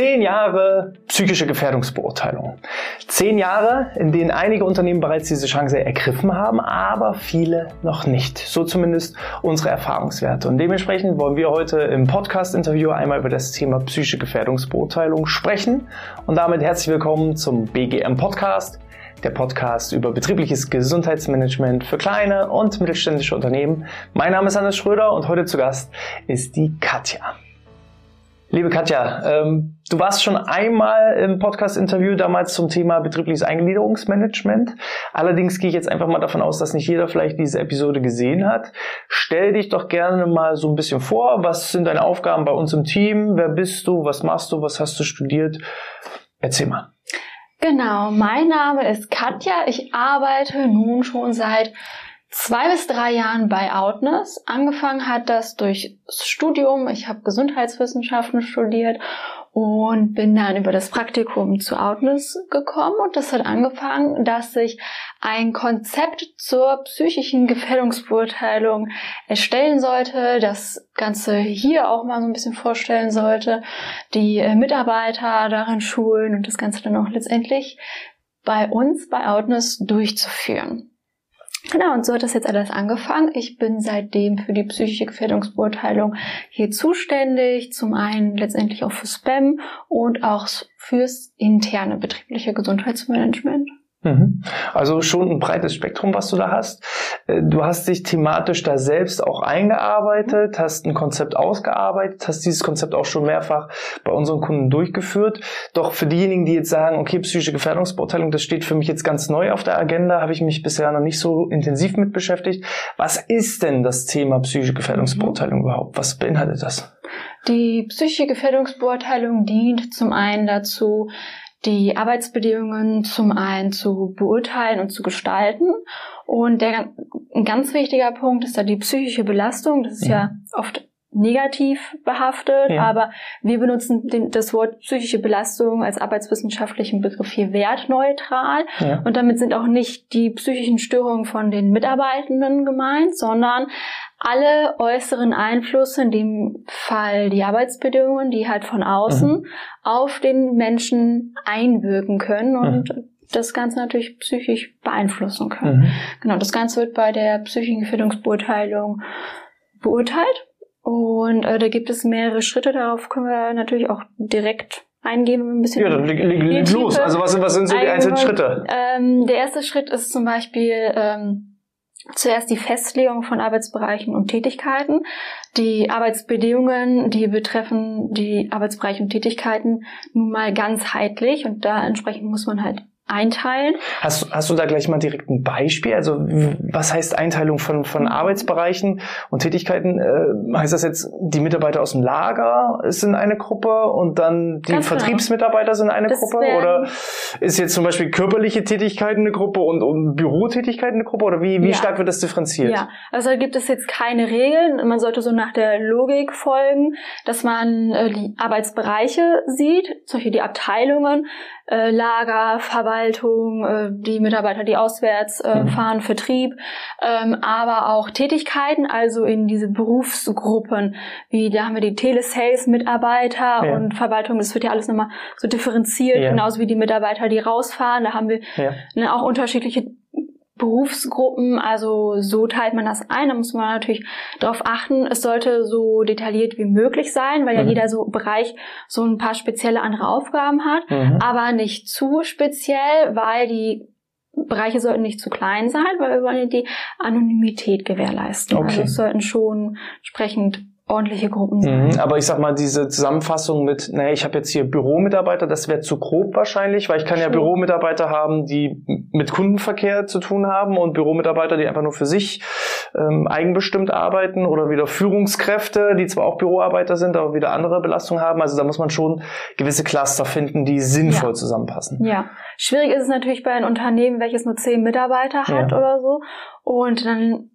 Zehn Jahre psychische Gefährdungsbeurteilung. Zehn Jahre, in denen einige Unternehmen bereits diese Chance ergriffen haben, aber viele noch nicht. So zumindest unsere Erfahrungswerte. Und dementsprechend wollen wir heute im Podcast-Interview einmal über das Thema psychische Gefährdungsbeurteilung sprechen. Und damit herzlich willkommen zum BGM Podcast der Podcast über betriebliches Gesundheitsmanagement für kleine und mittelständische Unternehmen. Mein Name ist Hannes Schröder und heute zu Gast ist die Katja. Liebe Katja, ähm, du warst schon einmal im Podcast-Interview damals zum Thema betriebliches Eingliederungsmanagement. Allerdings gehe ich jetzt einfach mal davon aus, dass nicht jeder vielleicht diese Episode gesehen hat. Stell dich doch gerne mal so ein bisschen vor. Was sind deine Aufgaben bei uns im Team? Wer bist du? Was machst du? Was hast du studiert? Erzähl mal. Genau, mein Name ist Katja. Ich arbeite nun schon seit zwei bis drei Jahren bei Outness. Angefangen hat das durch Studium. Ich habe Gesundheitswissenschaften studiert und bin dann über das Praktikum zu Outness gekommen und das hat angefangen, dass ich ein Konzept zur psychischen Gefährdungsbeurteilung erstellen sollte, das Ganze hier auch mal so ein bisschen vorstellen sollte, die Mitarbeiter darin schulen und das Ganze dann auch letztendlich bei uns bei Outness durchzuführen. Genau, und so hat das jetzt alles angefangen. Ich bin seitdem für die psychische Gefährdungsbeurteilung hier zuständig. Zum einen letztendlich auch für Spam und auch fürs interne betriebliche Gesundheitsmanagement. Mhm. Also schon ein breites Spektrum, was du da hast. Äh, du hast dich thematisch da selbst auch eingearbeitet, hast ein Konzept ausgearbeitet, hast dieses Konzept auch schon mehrfach bei unseren Kunden durchgeführt. Doch für diejenigen, die jetzt sagen, okay, psychische Gefährdungsbeurteilung, das steht für mich jetzt ganz neu auf der Agenda, habe ich mich bisher noch nicht so intensiv mit beschäftigt. Was ist denn das Thema psychische Gefährdungsbeurteilung mhm. überhaupt? Was beinhaltet das? Die psychische Gefährdungsbeurteilung dient zum einen dazu, die Arbeitsbedingungen zum einen zu beurteilen und zu gestalten. Und der, ein ganz wichtiger Punkt ist da die psychische Belastung. Das ist ja, ja oft negativ behaftet, ja. aber wir benutzen den, das Wort psychische Belastung als arbeitswissenschaftlichen Begriff hier wertneutral ja. und damit sind auch nicht die psychischen Störungen von den Mitarbeitenden gemeint, sondern alle äußeren Einflüsse, in dem Fall die Arbeitsbedingungen, die halt von außen mhm. auf den Menschen einwirken können und mhm. das Ganze natürlich psychisch beeinflussen können. Mhm. Genau, das Ganze wird bei der psychischen Gefährdungsbeurteilung beurteilt und äh, da gibt es mehrere Schritte, darauf können wir natürlich auch direkt eingehen, ein bisschen. Ja, dann leg, leg, leg los. Also was, was sind so die einzelnen Schritte? Ähm, der erste Schritt ist zum Beispiel ähm, Zuerst die Festlegung von Arbeitsbereichen und Tätigkeiten. Die Arbeitsbedingungen, die betreffen die Arbeitsbereiche und Tätigkeiten nun mal ganzheitlich und da entsprechend muss man halt einteilen. Hast, hast du da gleich mal direkt ein Beispiel? Also was heißt Einteilung von, von Arbeitsbereichen und Tätigkeiten? Äh, heißt das jetzt, die Mitarbeiter aus dem Lager sind eine Gruppe und dann die Ganz genau. Vertriebsmitarbeiter genau. sind eine das Gruppe? Oder ist jetzt zum Beispiel körperliche Tätigkeiten eine Gruppe und, und Bürotätigkeiten eine Gruppe? Oder wie, wie ja. stark wird das differenziert? Ja, also da gibt es jetzt keine Regeln. Man sollte so nach der Logik folgen, dass man äh, die Arbeitsbereiche sieht, zum Beispiel die Abteilungen, äh, Lager, Verwaltung, äh, die Mitarbeiter, die auswärts äh, mhm. fahren, Vertrieb, ähm, aber auch Tätigkeiten, also in diese Berufsgruppen, wie da haben wir die Telesales-Mitarbeiter ja. und Verwaltung, das wird ja alles nochmal so differenziert, ja. genauso wie die Mitarbeiter, die rausfahren, da haben wir ja. ne, auch unterschiedliche Berufsgruppen, also so teilt man das ein. Da muss man natürlich darauf achten, es sollte so detailliert wie möglich sein, weil ja mhm. jeder so Bereich so ein paar spezielle andere Aufgaben hat, mhm. aber nicht zu speziell, weil die Bereiche sollten nicht zu klein sein, weil wir wollen ja die Anonymität gewährleisten. Okay. Also es sollten schon entsprechend ordentliche Gruppen sein. Mhm, aber ich sag mal, diese Zusammenfassung mit, naja, ich habe jetzt hier Büromitarbeiter, das wäre zu grob wahrscheinlich, weil ich kann ja. Büromitarbeiter haben, die mit Kundenverkehr zu tun haben und Büromitarbeiter, die einfach nur für sich ähm, eigenbestimmt arbeiten oder wieder Führungskräfte, die zwar auch Büroarbeiter sind, aber wieder andere Belastungen haben. Also da muss man schon gewisse Cluster finden, die sinnvoll ja. zusammenpassen. Ja, schwierig ist es natürlich bei einem Unternehmen, welches nur zehn Mitarbeiter hat ja. oder so. Und dann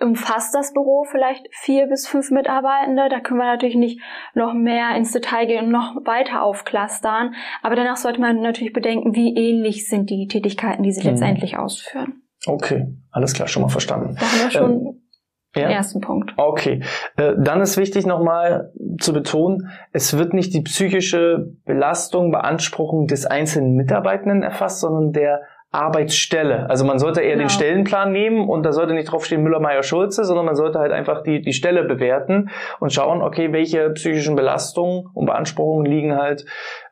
umfasst das Büro vielleicht vier bis fünf Mitarbeitende. Da können wir natürlich nicht noch mehr ins Detail gehen und noch weiter aufklustern. Aber danach sollte man natürlich bedenken, wie ähnlich sind die Tätigkeiten, die sie mhm. letztendlich ausführen. Okay, alles klar, schon mal verstanden. Da haben wir schon ähm, ja. Ersten Punkt. Okay. Äh, dann ist wichtig nochmal zu betonen, es wird nicht die psychische Belastung, Beanspruchung des einzelnen Mitarbeitenden erfasst, sondern der Arbeitsstelle. Also man sollte eher genau. den Stellenplan nehmen und da sollte nicht draufstehen Müller, Meier, Schulze, sondern man sollte halt einfach die, die Stelle bewerten und schauen, okay, welche psychischen Belastungen und Beanspruchungen liegen halt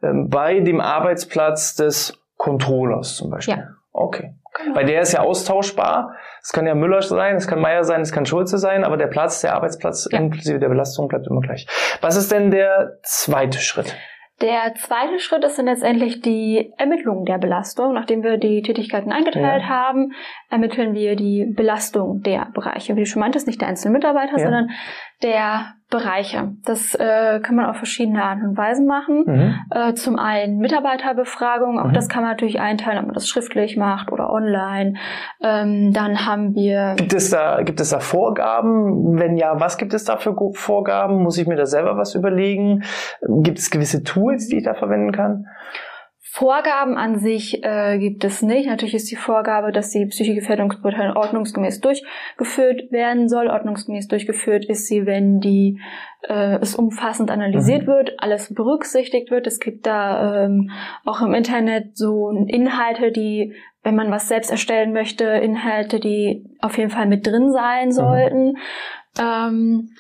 ähm, bei dem Arbeitsplatz des Controllers zum Beispiel. Ja. Okay. Genau. Weil der ist ja austauschbar. Es kann ja Müller sein, es kann Meier sein, es kann Schulze sein, aber der Platz, der Arbeitsplatz ja. inklusive der Belastung bleibt immer gleich. Was ist denn der zweite Schritt? Der zweite Schritt ist dann letztendlich die Ermittlung der Belastung. Nachdem wir die Tätigkeiten eingeteilt ja. haben, ermitteln wir die Belastung der Bereiche. Wie du schon meintest, nicht der einzelnen Mitarbeiter, ja. sondern der Bereiche. Das äh, kann man auf verschiedene Arten und Weisen machen. Mhm. Äh, zum einen Mitarbeiterbefragung, auch mhm. das kann man natürlich einteilen, ob man das schriftlich macht oder online. Ähm, dann haben wir. Gibt es da gibt es da Vorgaben? Wenn ja, was gibt es da für Vorgaben? Muss ich mir da selber was überlegen? Gibt es gewisse Tools, die ich da verwenden kann? Vorgaben an sich äh, gibt es nicht. Natürlich ist die Vorgabe, dass die psychische Gefährdungsbeurteilung ordnungsgemäß durchgeführt werden soll. Ordnungsgemäß durchgeführt ist sie, wenn die äh, es umfassend analysiert mhm. wird, alles berücksichtigt wird. Es gibt da ähm, auch im Internet so Inhalte, die, wenn man was selbst erstellen möchte, Inhalte, die auf jeden Fall mit drin sein mhm. sollten. Mhm. Ähm,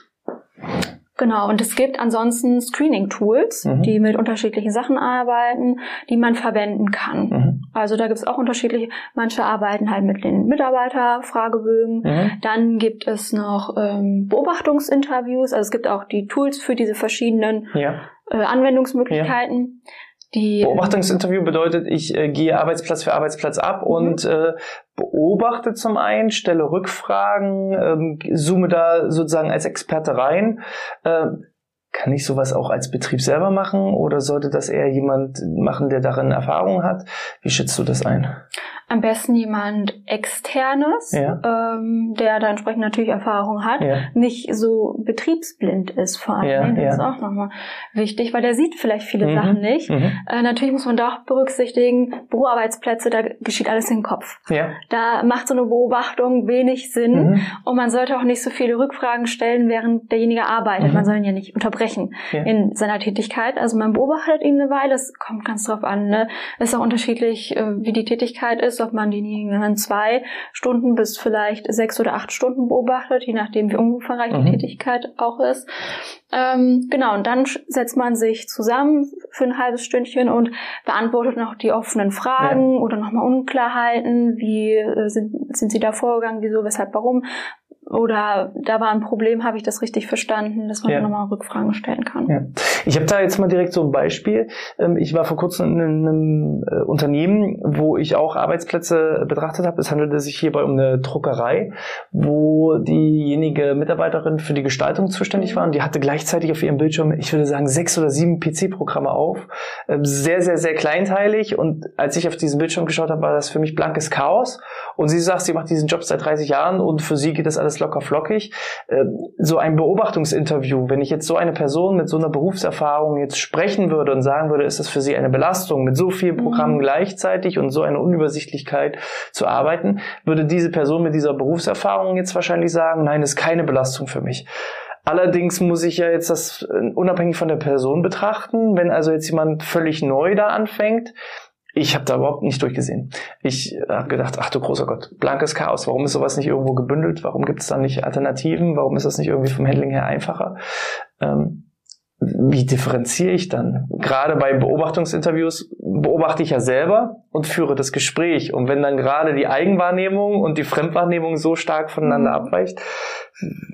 Genau, und es gibt ansonsten Screening-Tools, mhm. die mit unterschiedlichen Sachen arbeiten, die man verwenden kann. Mhm. Also da gibt es auch unterschiedliche, manche arbeiten halt mit den Mitarbeiterfragebögen. Mhm. Dann gibt es noch ähm, Beobachtungsinterviews, also es gibt auch die Tools für diese verschiedenen ja. äh, Anwendungsmöglichkeiten. Ja. Die, Beobachtungsinterview bedeutet, ich äh, gehe Arbeitsplatz für Arbeitsplatz ab mhm. und äh, beobachte zum einen, stelle Rückfragen, ähm, zoome da sozusagen als Experte rein. Äh, kann ich sowas auch als Betrieb selber machen oder sollte das eher jemand machen, der darin Erfahrung hat? Wie schätzt du das ein? Am besten jemand externes, ja. ähm, der da entsprechend natürlich Erfahrung hat, ja. nicht so betriebsblind ist vor allem. Ja, das ist auch nochmal wichtig, weil der sieht vielleicht viele mhm. Sachen nicht. Mhm. Äh, natürlich muss man da auch berücksichtigen, Büroarbeitsplätze, da geschieht alles im Kopf. Da macht so eine Beobachtung wenig Sinn mhm. und man sollte auch nicht so viele Rückfragen stellen, während derjenige arbeitet. Mhm. Man soll ihn ja nicht unterbrechen in seiner Tätigkeit. Also man beobachtet ihn eine Weile, es kommt ganz drauf an. Ne? Ist auch unterschiedlich, äh, wie die Tätigkeit ist ob man denjenigen dann zwei Stunden bis vielleicht sechs oder acht Stunden beobachtet, je nachdem wie umfangreich mhm. die Tätigkeit auch ist. Ähm, genau, und dann setzt man sich zusammen für ein halbes Stündchen und beantwortet noch die offenen Fragen ja. oder nochmal Unklarheiten, wie äh, sind, sind sie da vorgegangen, wieso, weshalb, warum, oder da war ein Problem, habe ich das richtig verstanden, dass man ja. nochmal Rückfragen stellen kann. Ja. Ich habe da jetzt mal direkt so ein Beispiel. Ähm, ich war vor kurzem in einem äh, Unternehmen, wo ich auch Arbeitsplätze betrachtet habe. Es handelte sich hierbei um eine Druckerei, wo diejenige Mitarbeiterin für die Gestaltung zuständig war und die hatte gleichzeitig auf ihrem Bildschirm, ich würde sagen, sechs oder sieben PC-Programme auf. Ähm, sehr, sehr, sehr kleinteilig und als ich auf diesen Bildschirm geschaut habe, war das für mich blankes Chaos. Und sie sagt, sie macht diesen Job seit 30 Jahren und für sie geht das alles locker flockig. Ähm, so ein Beobachtungsinterview, wenn ich jetzt so eine Person mit so einer Berufserfahrung jetzt sprechen würde und sagen würde, ist das für sie eine Belastung, mit so vielen Programmen mhm. gleichzeitig und so eine Unübersichtlichkeit zu arbeiten, würde diese Person mit dieser Berufserfahrung jetzt wahrscheinlich sagen, nein, ist keine Belastung für mich. Allerdings muss ich ja jetzt das äh, unabhängig von der Person betrachten. Wenn also jetzt jemand völlig neu da anfängt, ich habe da überhaupt nicht durchgesehen. Ich habe gedacht, ach du großer Gott, blankes Chaos. Warum ist sowas nicht irgendwo gebündelt? Warum gibt es da nicht Alternativen? Warum ist das nicht irgendwie vom Handling her einfacher? Ähm, wie differenziere ich dann? Gerade bei Beobachtungsinterviews beobachte ich ja selber und führe das Gespräch. Und wenn dann gerade die Eigenwahrnehmung und die Fremdwahrnehmung so stark voneinander mhm. abweicht,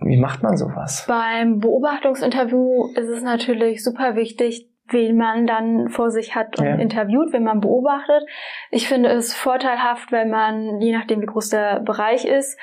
wie macht man sowas? Beim Beobachtungsinterview ist es natürlich super wichtig, wen man dann vor sich hat und ja. interviewt, wenn man beobachtet. Ich finde es vorteilhaft, wenn man, je nachdem wie groß der Bereich ist,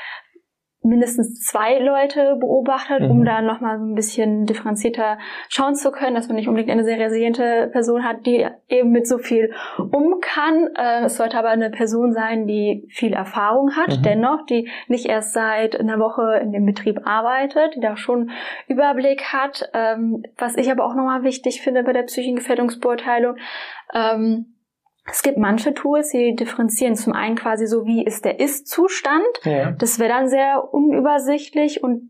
mindestens zwei Leute beobachtet, mhm. um da nochmal so ein bisschen differenzierter schauen zu können, dass man nicht unbedingt eine sehr resiliente Person hat, die eben mit so viel um kann. Äh, es sollte aber eine Person sein, die viel Erfahrung hat, mhm. dennoch, die nicht erst seit einer Woche in dem Betrieb arbeitet, die da schon Überblick hat. Ähm, was ich aber auch nochmal wichtig finde bei der psychischen Gefährdungsbeurteilung, ähm, es gibt manche Tools, die differenzieren zum einen quasi so, wie ist der Ist-Zustand. Ja. Das wäre dann sehr unübersichtlich und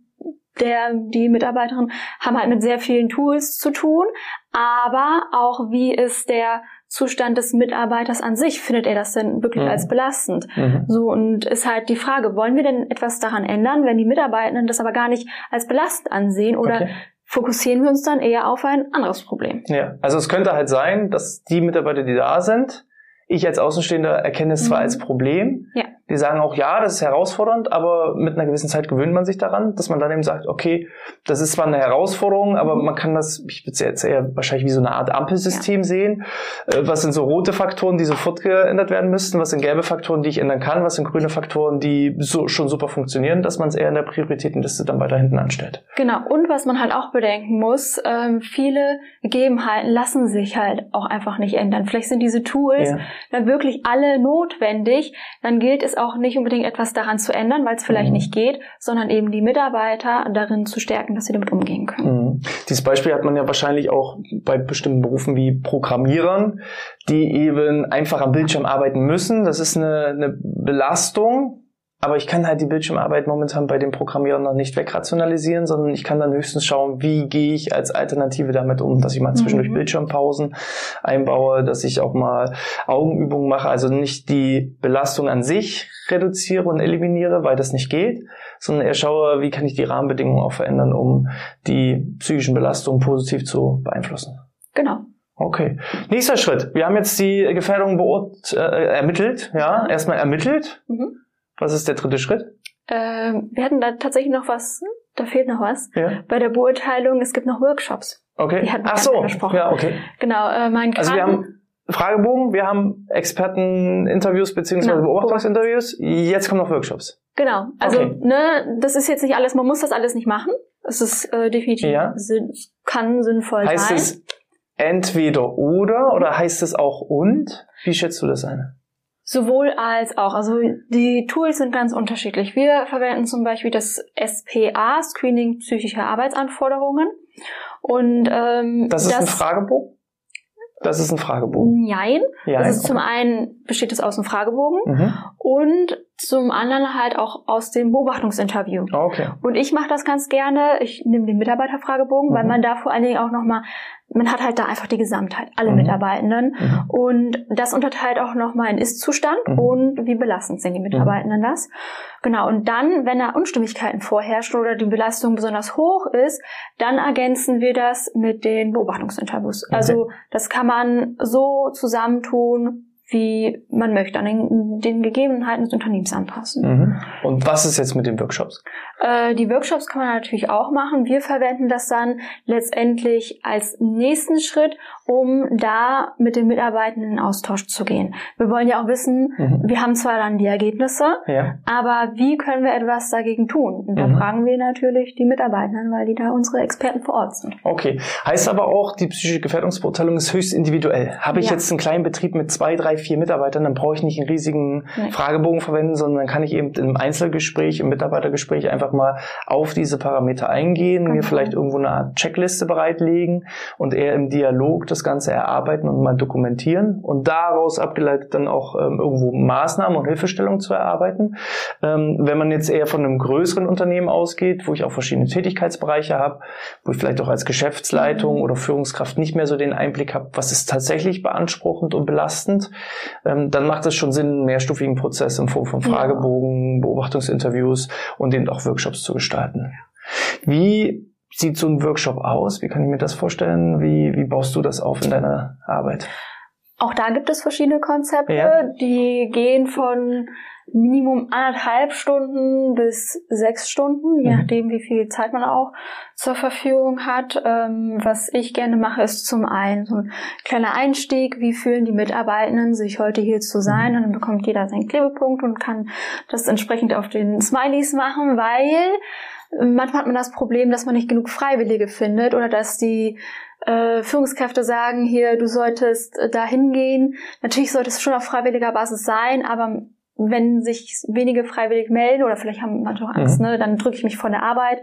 der, die Mitarbeiterinnen haben halt mit sehr vielen Tools zu tun, aber auch wie ist der Zustand des Mitarbeiters an sich, findet er das denn wirklich mhm. als belastend? Mhm. So, und ist halt die Frage, wollen wir denn etwas daran ändern, wenn die Mitarbeitenden das aber gar nicht als belastend ansehen oder okay. Fokussieren wir uns dann eher auf ein anderes Problem? Ja, also es könnte halt sein, dass die Mitarbeiter, die da sind, ich als Außenstehender erkenne es zwar mhm. als Problem, ja. Die sagen auch, ja, das ist herausfordernd, aber mit einer gewissen Zeit gewöhnt man sich daran, dass man dann eben sagt, okay, das ist zwar eine Herausforderung, aber mhm. man kann das, ich würde es jetzt eher wahrscheinlich wie so eine Art Ampelsystem ja. sehen. Äh, was sind so rote Faktoren, die sofort geändert werden müssten? Was sind gelbe Faktoren, die ich ändern kann? Was sind grüne Faktoren, die so, schon super funktionieren, dass man es eher in der Prioritätenliste dann weiter hinten anstellt? Genau. Und was man halt auch bedenken muss, ähm, viele Gegebenheiten lassen sich halt auch einfach nicht ändern. Vielleicht sind diese Tools ja dann wirklich alle notwendig, dann gilt es auch nicht unbedingt etwas daran zu ändern, weil es vielleicht mhm. nicht geht, sondern eben die Mitarbeiter darin zu stärken, dass sie damit umgehen können. Mhm. Dieses Beispiel hat man ja wahrscheinlich auch bei bestimmten Berufen wie Programmierern, die eben einfach am Bildschirm arbeiten müssen. Das ist eine, eine Belastung, aber ich kann halt die Bildschirmarbeit momentan bei den Programmierern noch nicht wegrationalisieren, sondern ich kann dann höchstens schauen, wie gehe ich als Alternative damit um, dass ich mal zwischendurch mhm. Bildschirmpausen einbaue, dass ich auch mal Augenübungen mache, also nicht die Belastung an sich reduziere und eliminiere, weil das nicht geht, sondern eher schaue, wie kann ich die Rahmenbedingungen auch verändern, um die psychischen Belastungen positiv zu beeinflussen. Genau. Okay. Nächster Schritt. Wir haben jetzt die Gefährdung beurt, äh, ermittelt, ja, erstmal ermittelt. Mhm. Was ist der dritte Schritt? Ähm, wir hatten da tatsächlich noch was, da fehlt noch was. Ja. Bei der Beurteilung, es gibt noch Workshops. Okay. Die hatten wir Ach so. Besprochen. Ja, okay. Genau, äh, mein Also wir haben Fragebogen, wir haben Experteninterviews beziehungsweise genau. Beobachtungsinterviews. Jetzt kommen noch Workshops. Genau. Also okay. ne, das ist jetzt nicht alles, man muss das alles nicht machen. Es ist äh, definitiv ja. sinn, kann sinnvoll heißt sein. Heißt es entweder oder oder heißt es auch und? Wie schätzt du das ein? Sowohl als auch. Also die Tools sind ganz unterschiedlich. Wir verwenden zum Beispiel das SPA, Screening psychischer Arbeitsanforderungen. Und ähm, das ist das, ein Fragebogen? Das ist ein Fragebogen. Nein. Ja, das ist okay. zum einen besteht es aus einem Fragebogen mhm. und zum anderen halt auch aus dem Beobachtungsinterview. Okay. Und ich mache das ganz gerne. Ich nehme den Mitarbeiterfragebogen, mhm. weil man da vor allen Dingen auch nochmal man hat halt da einfach die Gesamtheit, alle mhm. Mitarbeitenden. Mhm. Und das unterteilt auch nochmal in Ist-Zustand mhm. und wie belastend sind die mhm. Mitarbeitenden das. Genau, und dann, wenn da Unstimmigkeiten vorherrschen oder die Belastung besonders hoch ist, dann ergänzen wir das mit den Beobachtungsinterviews. Okay. Also das kann man so zusammentun, wie man möchte, an den, den Gegebenheiten des Unternehmens anpassen. Mhm. Und was ist jetzt mit den Workshops? Äh, die Workshops kann man natürlich auch machen. Wir verwenden das dann letztendlich als nächsten Schritt, um da mit den Mitarbeitenden in Austausch zu gehen. Wir wollen ja auch wissen, mhm. wir haben zwar dann die Ergebnisse, ja. aber wie können wir etwas dagegen tun? Und da mhm. fragen wir natürlich die Mitarbeitenden, weil die da unsere Experten vor Ort sind. Okay. Heißt aber auch, die psychische Gefährdungsbeurteilung ist höchst individuell. Habe ich ja. jetzt einen kleinen Betrieb mit zwei, drei, vier Mitarbeitern, dann brauche ich nicht einen riesigen nee. Fragebogen verwenden, sondern dann kann ich eben im Einzelgespräch, im Mitarbeitergespräch einfach mal auf diese Parameter eingehen, genau. mir vielleicht irgendwo eine Art Checkliste bereitlegen und eher im Dialog das Ganze erarbeiten und mal dokumentieren und daraus abgeleitet dann auch ähm, irgendwo Maßnahmen und Hilfestellungen zu erarbeiten. Ähm, wenn man jetzt eher von einem größeren Unternehmen ausgeht, wo ich auch verschiedene Tätigkeitsbereiche habe, wo ich vielleicht auch als Geschäftsleitung mhm. oder Führungskraft nicht mehr so den Einblick habe, was ist tatsächlich beanspruchend und belastend, ähm, dann macht es schon Sinn, einen mehrstufigen Prozess in Form von Fragebogen, Beobachtungsinterviews und eben auch Workshops zu gestalten. Wie sieht so ein Workshop aus? Wie kann ich mir das vorstellen? Wie, wie baust du das auf in deiner Arbeit? Auch da gibt es verschiedene Konzepte, ja. die gehen von Minimum anderthalb Stunden bis sechs Stunden, je mhm. nachdem, wie viel Zeit man auch zur Verfügung hat. Ähm, was ich gerne mache, ist zum einen so ein kleiner Einstieg. Wie fühlen die Mitarbeitenden sich heute hier zu sein? Mhm. Und dann bekommt jeder seinen Klebepunkt und kann das entsprechend auf den Smileys machen, weil manchmal hat man das Problem, dass man nicht genug Freiwillige findet oder dass die äh, Führungskräfte sagen, hier, du solltest äh, da hingehen. Natürlich sollte es schon auf freiwilliger Basis sein, aber wenn sich wenige freiwillig melden oder vielleicht haben manche auch Angst, mhm. ne, dann drücke ich mich von der Arbeit.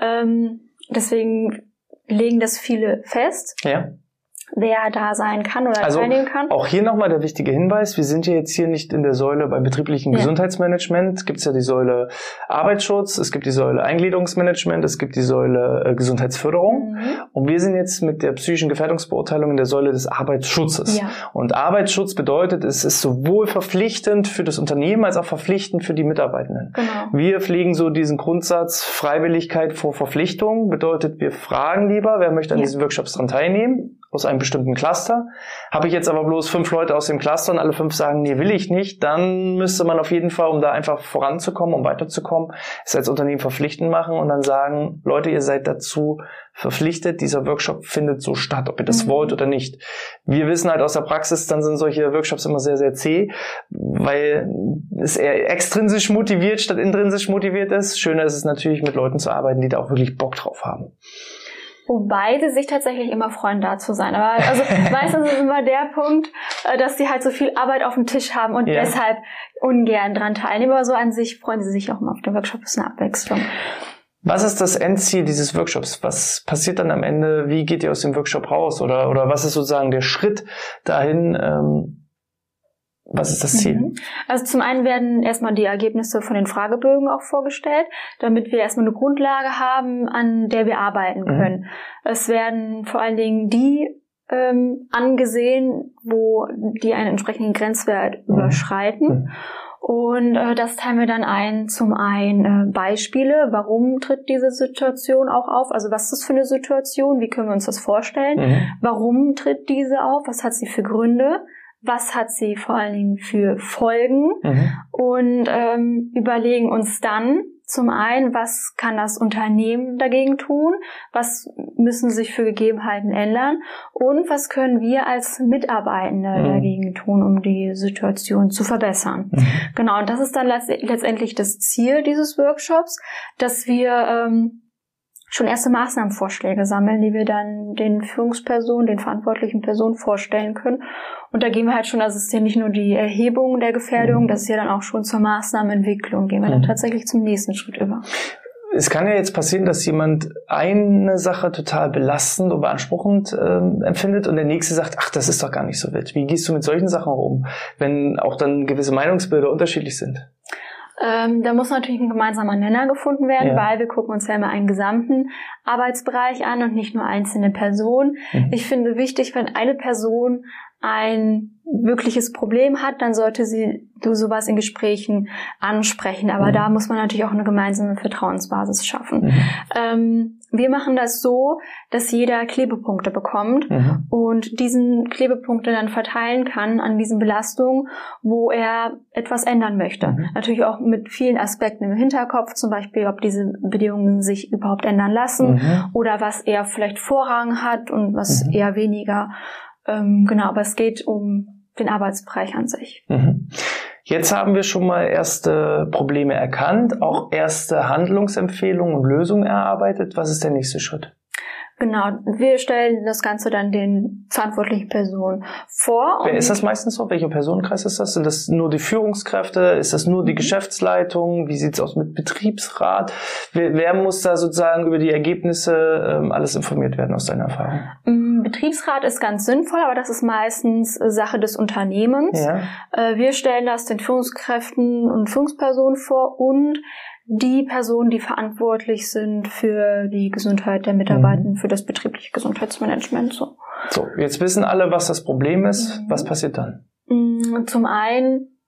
Ähm, deswegen legen das viele fest. Ja. Wer da sein kann oder also teilnehmen kann. Auch hier nochmal der wichtige Hinweis, wir sind ja jetzt hier nicht in der Säule beim betrieblichen ja. Gesundheitsmanagement. Gibt es ja die Säule Arbeitsschutz, es gibt die Säule Eingliederungsmanagement, es gibt die Säule äh, Gesundheitsförderung. Mhm. Und wir sind jetzt mit der psychischen Gefährdungsbeurteilung in der Säule des Arbeitsschutzes. Ja. Und Arbeitsschutz bedeutet, es ist sowohl verpflichtend für das Unternehmen als auch verpflichtend für die Mitarbeitenden. Genau. Wir pflegen so diesen Grundsatz Freiwilligkeit vor Verpflichtung. Bedeutet, wir fragen lieber, wer möchte an ja. diesen Workshops dran teilnehmen aus einem bestimmten Cluster. Habe ich jetzt aber bloß fünf Leute aus dem Cluster und alle fünf sagen, nee, will ich nicht, dann müsste man auf jeden Fall, um da einfach voranzukommen, um weiterzukommen, es als Unternehmen verpflichtend machen und dann sagen, Leute, ihr seid dazu verpflichtet, dieser Workshop findet so statt, ob ihr das mhm. wollt oder nicht. Wir wissen halt aus der Praxis, dann sind solche Workshops immer sehr, sehr zäh, weil es eher extrinsisch motiviert statt intrinsisch motiviert ist. Schöner ist es natürlich, mit Leuten zu arbeiten, die da auch wirklich Bock drauf haben. Wobei sie sich tatsächlich immer freuen, da zu sein. Aber also meistens ist immer der Punkt, äh, dass sie halt so viel Arbeit auf dem Tisch haben und ja. deshalb ungern dran teilnehmen. Aber so an sich freuen sie sich auch immer auf den Workshop. Das ist eine Abwechslung. Was ist das Endziel dieses Workshops? Was passiert dann am Ende? Wie geht ihr aus dem Workshop raus? Oder, oder was ist sozusagen der Schritt dahin, ähm, was ist das Ziel? Mhm. Also zum einen werden erstmal die Ergebnisse von den Fragebögen auch vorgestellt, damit wir erstmal eine Grundlage haben, an der wir arbeiten mhm. können. Mhm. Es werden vor allen Dingen die ähm, angesehen, wo die einen entsprechenden Grenzwert mhm. überschreiten. Mhm. Und äh, das teilen wir dann ein, zum einen äh, Beispiele, warum tritt diese Situation auch auf, also was ist das für eine Situation, wie können wir uns das vorstellen, warum tritt diese auf, was hat sie für Gründe, was hat sie vor allen Dingen für Folgen mhm. und ähm, überlegen uns dann zum einen, was kann das Unternehmen dagegen tun, was müssen sich für Gegebenheiten ändern und was können wir als Mitarbeitende mhm. dagegen tun, um die Situation zu verbessern. Mhm. Genau, und das ist dann letztendlich das Ziel dieses Workshops, dass wir ähm, schon erste Maßnahmenvorschläge sammeln, die wir dann den Führungspersonen, den verantwortlichen Personen vorstellen können. Und da gehen wir halt schon, also es ist ja nicht nur die Erhebung der Gefährdung, mhm. das ist ja dann auch schon zur Maßnahmenentwicklung, gehen wir dann mhm. tatsächlich zum nächsten Schritt über. Es kann ja jetzt passieren, dass jemand eine Sache total belastend und beanspruchend äh, empfindet und der nächste sagt, ach, das ist doch gar nicht so wild. Wie gehst du mit solchen Sachen um, wenn auch dann gewisse Meinungsbilder unterschiedlich sind? Ähm, da muss natürlich ein gemeinsamer Nenner gefunden werden, ja. weil wir gucken uns ja immer einen gesamten Arbeitsbereich an und nicht nur einzelne Personen. Mhm. Ich finde wichtig, wenn eine Person ein wirkliches Problem hat, dann sollte sie du sowas in Gesprächen ansprechen. Aber mhm. da muss man natürlich auch eine gemeinsame Vertrauensbasis schaffen. Mhm. Ähm, wir machen das so, dass jeder Klebepunkte bekommt mhm. und diesen Klebepunkte dann verteilen kann an diesen Belastungen, wo er etwas ändern möchte. Mhm. Natürlich auch mit vielen Aspekten im Hinterkopf, zum Beispiel, ob diese Bedingungen sich überhaupt ändern lassen mhm. oder was er vielleicht Vorrang hat und was mhm. eher weniger. Ähm, genau, aber es geht um den Arbeitsbereich an sich. Mhm. Jetzt haben wir schon mal erste Probleme erkannt, auch erste Handlungsempfehlungen und Lösungen erarbeitet. Was ist der nächste Schritt? Genau, wir stellen das Ganze dann den verantwortlichen Personen vor. Wer ist das meistens so? Welcher Personenkreis ist das? Sind das nur die Führungskräfte? Ist das nur die mhm. Geschäftsleitung? Wie sieht's aus mit Betriebsrat? Wer, wer, muss da sozusagen über die Ergebnisse ähm, alles informiert werden aus deiner Erfahrung? Betriebsrat ist ganz sinnvoll, aber das ist meistens Sache des Unternehmens. Ja. Äh, wir stellen das den Führungskräften und Führungspersonen vor und die Personen, die verantwortlich sind für die Gesundheit der Mitarbeitenden, mhm. für das betriebliche Gesundheitsmanagement. So. so, jetzt wissen alle, was das Problem ist. Mhm. Was passiert dann? Mm, zum einen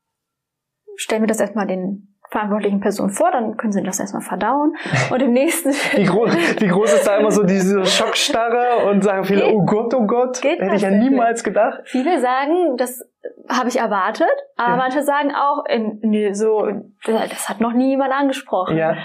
stellen wir das erstmal den verantwortlichen Person vor, dann können sie das erstmal verdauen. Und im nächsten wie, groß, wie groß ist da immer so diese Schockstarre und sagen viele, geht, oh Gott, oh Gott, hätte ich ja niemals gedacht. Viele sagen, das habe ich erwartet, aber ja. manche sagen auch, nee, so, das hat noch nie jemand angesprochen. Ja.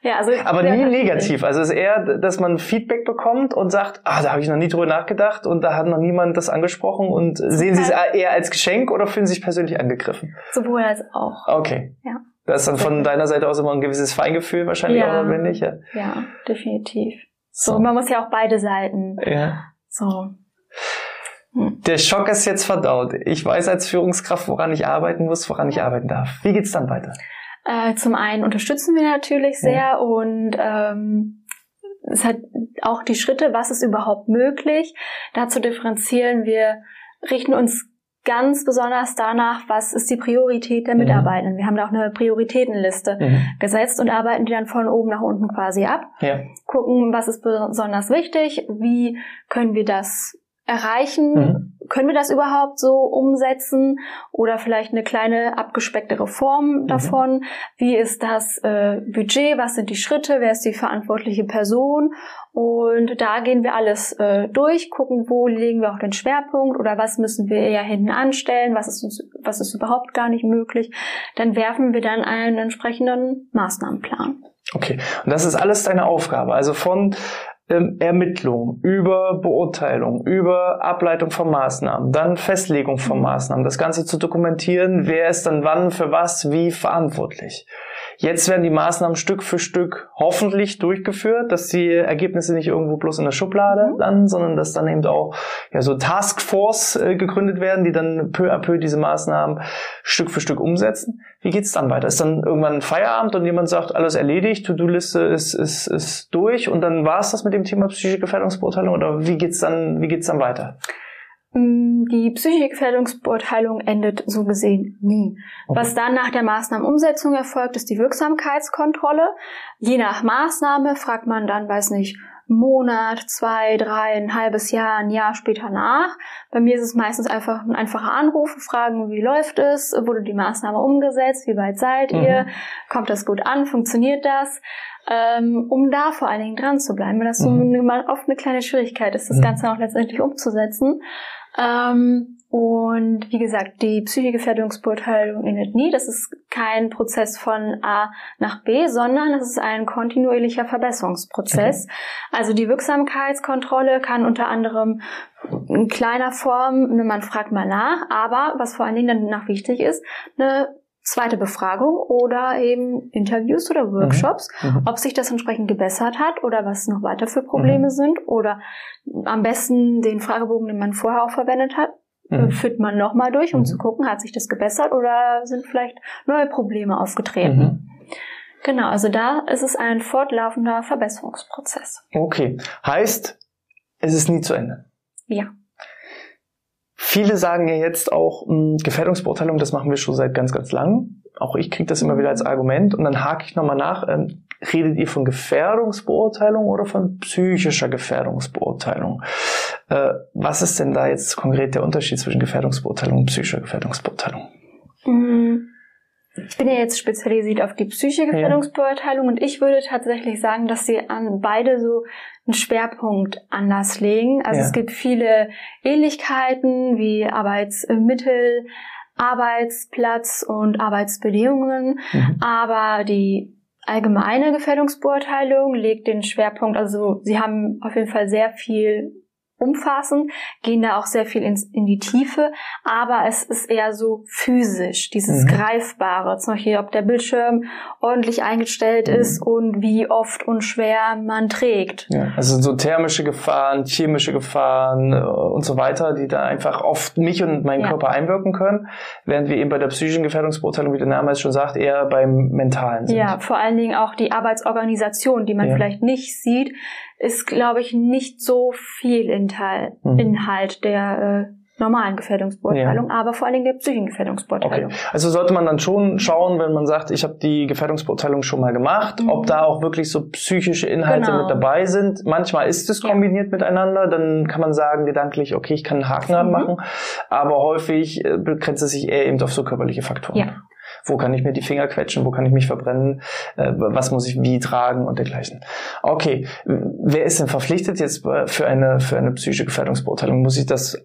Ja, also aber nie negativ. Also es ist eher, dass man Feedback bekommt und sagt, ah, da habe ich noch nie drüber nachgedacht und da hat noch niemand das angesprochen und sehen Sie es eher als Geschenk oder fühlen Sie sich persönlich angegriffen? Sowohl als auch. Okay. Ja. Da ist dann von deiner Seite aus immer ein gewisses Feingefühl wahrscheinlich ja. auch notwendig. Ja. ja, definitiv. So. so, man muss ja auch beide Seiten. Ja. So. Hm. Der Schock ist jetzt verdaut. Ich weiß als Führungskraft, woran ich arbeiten muss, woran ich arbeiten darf. Wie geht's dann weiter? Äh, zum einen unterstützen wir natürlich sehr ja. und ähm, es hat auch die Schritte, was ist überhaupt möglich. Dazu differenzieren wir, richten uns ganz besonders danach, was ist die Priorität der mhm. Mitarbeitenden. Wir haben da auch eine Prioritätenliste mhm. gesetzt und arbeiten die dann von oben nach unten quasi ab. Ja. Gucken, was ist besonders wichtig, wie können wir das erreichen? Mhm. Können wir das überhaupt so umsetzen? Oder vielleicht eine kleine abgespecktere Form mhm. davon? Wie ist das äh, Budget? Was sind die Schritte? Wer ist die verantwortliche Person? Und da gehen wir alles äh, durch, gucken, wo legen wir auch den Schwerpunkt oder was müssen wir eher hinten anstellen, was ist uns, was ist überhaupt gar nicht möglich. Dann werfen wir dann einen entsprechenden Maßnahmenplan. Okay, und das ist alles deine Aufgabe. Also von ähm, Ermittlung, über Beurteilung, über Ableitung von Maßnahmen, dann Festlegung von Maßnahmen, das Ganze zu dokumentieren, wer ist dann wann für was wie verantwortlich. Jetzt werden die Maßnahmen Stück für Stück hoffentlich durchgeführt, dass die Ergebnisse nicht irgendwo bloß in der Schublade mhm. landen, sondern dass dann eben auch ja, so Taskforce äh, gegründet werden, die dann peu à peu diese Maßnahmen Stück für Stück umsetzen. Wie geht's dann weiter? Ist dann irgendwann Feierabend und jemand sagt, alles erledigt, To-Do-Liste ist, ist, ist durch und dann war's das mit dem Thema psychische Gefährdungsbeurteilung oder wie geht's dann, wie geht's dann weiter? Mm, die psychische Gefährdungsbeurteilung endet so gesehen nie. Okay. Was dann nach der Maßnahmenumsetzung erfolgt, ist die Wirksamkeitskontrolle. Je nach Maßnahme fragt man dann, weiß nicht, Monat, zwei, drei, ein halbes Jahr, ein Jahr später nach. Bei mir ist es meistens einfach ein einfacher Anruf, fragen, wie läuft es, wurde die Maßnahme umgesetzt, wie weit seid mhm. ihr, kommt das gut an, funktioniert das? Ähm, um da vor allen Dingen dran zu bleiben, weil das mhm. so eine, oft eine kleine Schwierigkeit ist, das mhm. Ganze auch letztendlich umzusetzen. Ähm, und wie gesagt, die Psychogefährdungsbeurteilung endet nie. Das ist kein Prozess von A nach B, sondern es ist ein kontinuierlicher Verbesserungsprozess. Okay. Also die Wirksamkeitskontrolle kann unter anderem in kleiner Form, man fragt mal nach, aber was vor allen Dingen danach wichtig ist, eine zweite Befragung oder eben Interviews oder Workshops, mhm. mhm. ob sich das entsprechend gebessert hat oder was noch weiter für Probleme mhm. sind oder am besten den Fragebogen, den man vorher auch verwendet hat, mhm. führt man nochmal durch, um mhm. zu gucken, hat sich das gebessert oder sind vielleicht neue Probleme aufgetreten. Mhm. Genau, also da ist es ein fortlaufender Verbesserungsprozess. Okay, heißt, es ist nie zu Ende. Ja. Viele sagen ja jetzt auch, mh, hm, Gefährdungsbeurteilung, das machen wir schon seit ganz, ganz lang. Auch ich kriege das immer wieder als Argument und dann hake ich nochmal nach. Ähm, redet ihr von Gefährdungsbeurteilung oder von psychischer Gefährdungsbeurteilung? Äh, was ist denn da jetzt konkret der Unterschied zwischen Gefährdungsbeurteilung und psychischer Gefährdungsbeurteilung? Mhm. Ich bin ja jetzt spezialisiert auf die psychische Gefährdungsbeurteilung ja. und ich würde tatsächlich sagen, dass sie an beide so einen Schwerpunkt anders legen. Also ja. es gibt viele Ähnlichkeiten wie Arbeitsmittel, Arbeitsplatz und Arbeitsbedingungen, mhm. aber die allgemeine Gefährdungsbeurteilung legt den Schwerpunkt, also sie haben auf jeden Fall sehr viel umfassen, gehen da auch sehr viel ins, in die Tiefe, aber es ist eher so physisch, dieses mhm. Greifbare, zum Beispiel, ob der Bildschirm ordentlich eingestellt mhm. ist und wie oft und schwer man trägt. Ja, also so thermische Gefahren, chemische Gefahren äh, und so weiter, die da einfach oft mich und meinen ja. Körper einwirken können, während wir eben bei der psychischen Gefährdungsbeurteilung, wie der Name es schon sagt, eher beim Mentalen sind. Ja, vor allen Dingen auch die Arbeitsorganisation, die man ja. vielleicht nicht sieht, ist, glaube ich, nicht so viel Inhalt, mhm. Inhalt der äh, normalen Gefährdungsbeurteilung, ja. aber vor allen Dingen der psychischen Gefährdungsbeurteilung. Okay. Also sollte man dann schon schauen, wenn man sagt, ich habe die Gefährdungsbeurteilung schon mal gemacht, mhm. ob da auch wirklich so psychische Inhalte genau. mit dabei sind. Manchmal ist es kombiniert ja. miteinander, dann kann man sagen gedanklich, okay, ich kann einen Haken mhm. anmachen, aber häufig äh, begrenzt es sich eher eben auf so körperliche Faktoren. Ja. Wo kann ich mir die Finger quetschen? Wo kann ich mich verbrennen? Äh, was muss ich wie tragen und dergleichen? Okay, wer ist denn verpflichtet jetzt für eine, für eine psychische Gefährdungsbeurteilung? Muss ich das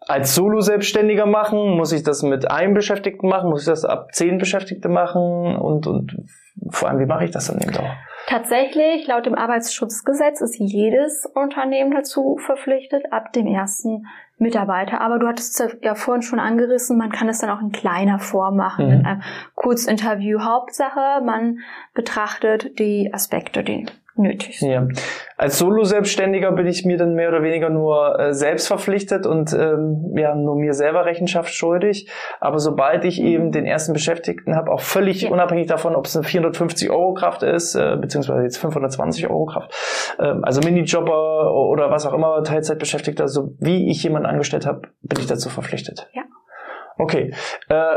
als Solo-Selbstständiger machen? Muss ich das mit einem Beschäftigten machen? Muss ich das ab zehn Beschäftigte machen? Und, und vor allem, wie mache ich das dann eben auch? Tatsächlich, laut dem Arbeitsschutzgesetz ist jedes Unternehmen dazu verpflichtet, ab dem ersten Mitarbeiter. Aber du hattest es ja vorhin schon angerissen, man kann es dann auch in kleiner Form machen, mhm. in einem Kurzinterview. Hauptsache, man betrachtet die Aspekte, die nötig sind. Ja. Als Solo-Selbstständiger bin ich mir dann mehr oder weniger nur äh, selbst verpflichtet und ähm, ja, nur mir selber Rechenschaft schuldig. Aber sobald ich mhm. eben den ersten Beschäftigten habe, auch völlig ja. unabhängig davon, ob es eine 450 Euro Kraft ist, äh, beziehungsweise jetzt 520 Euro Kraft, äh, also Minijobber oder was auch immer, Teilzeitbeschäftigter, so wie ich jemanden angestellt habe, bin ich dazu verpflichtet. Ja. Okay. Äh,